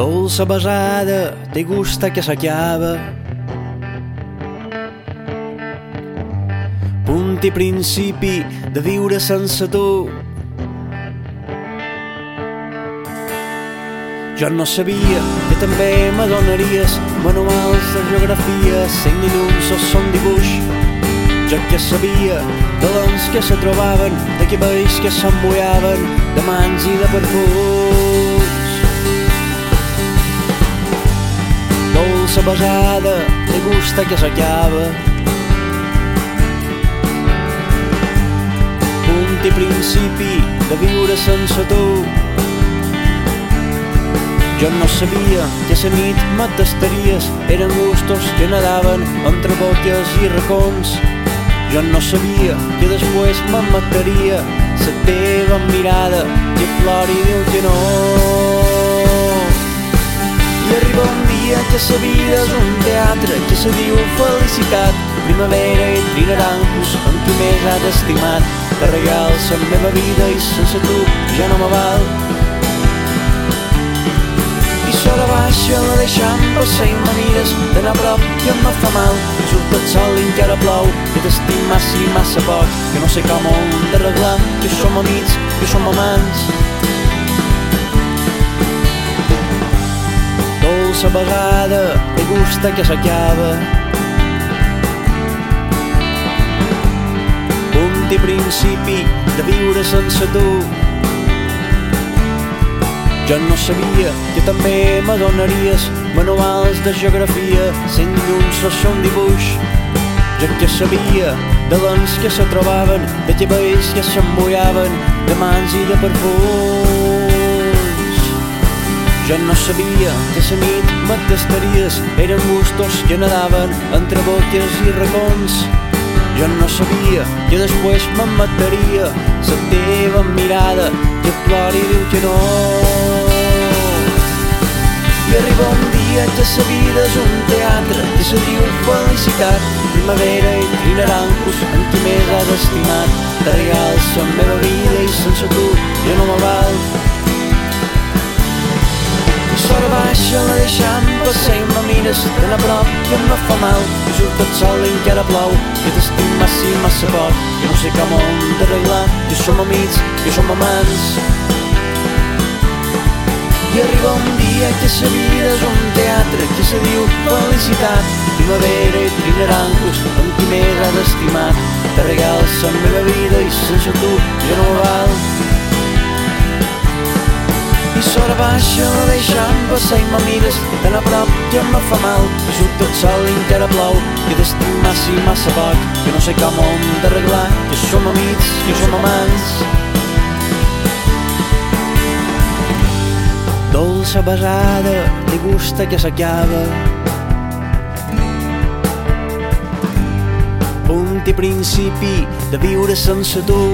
Dolça besada, te gusta que s'acaba. Punt i principi de viure sense tu. Jo no sabia que també m'adonaries manuals de geografia, ni llums o son dibuix. Jo que sabia de l'ens que se trobaven, de cabells que s'embullaven, de mans i de perfums. Dolça besada, te gusta que s'acaba. Punt i principi de viure sense tu. Jo no sabia que a la nit m'atastaries, eren gustos que nadaven entre boques i racons. Jo no sabia que després me'n mataria la teva mirada que plori diu que no. I arriba un dia que la vida és un teatre que se diu felicitat, primavera i trinaranjos en qui més has estimat. Te regals la meva vida i sense tu ja no me val. I sola baixa la deixant passar i me mires d'anar a prop i em fa mal. I surt el sol i encara plou, que t'estim massa i massa poc, que no sé com ho hem d'arreglar, que som amics, que som amants. Dolça vegada, te gusta que s'acaba. Punt i principi de viure sense tu. Jo no sabia que també m'adonaries manuals de geografia, sent llums o son dibuix. Jo que sabia de lents que se trobaven, de cabells que s'embullaven, de mans i de perfums. Jo no sabia que la nit m'atastaries, eren gustos que nadaven entre boques i racons. Jo no sabia que després me'n mataria la teva mirada que plora i diu que no. I arriba un dia que la vida és un teatre que se diu felicitat, primavera i trinaranjos en qui més has estimat. Te regals la meva mires tan a prop i em fa mal i surt el sol i encara plou. Que t'estim massa i massa poc que no sé com hem d'arreglar que som amics, que som amants i arriba un dia que la vida és un teatre que se diu felicitat. Primavera i trinaranjos amb qui més has estimat te regals la meva vida i sense tu ja no val i sora baixa la deixant passar i me mires tan a prop que em fa mal. Surt tot sol i encara plou que t'estim massa i massa poc. Que no sé com hem d'arreglar que som amics, que som amants. Dolça besada, te gusta que s'acaba. Punt i principi de viure sense tu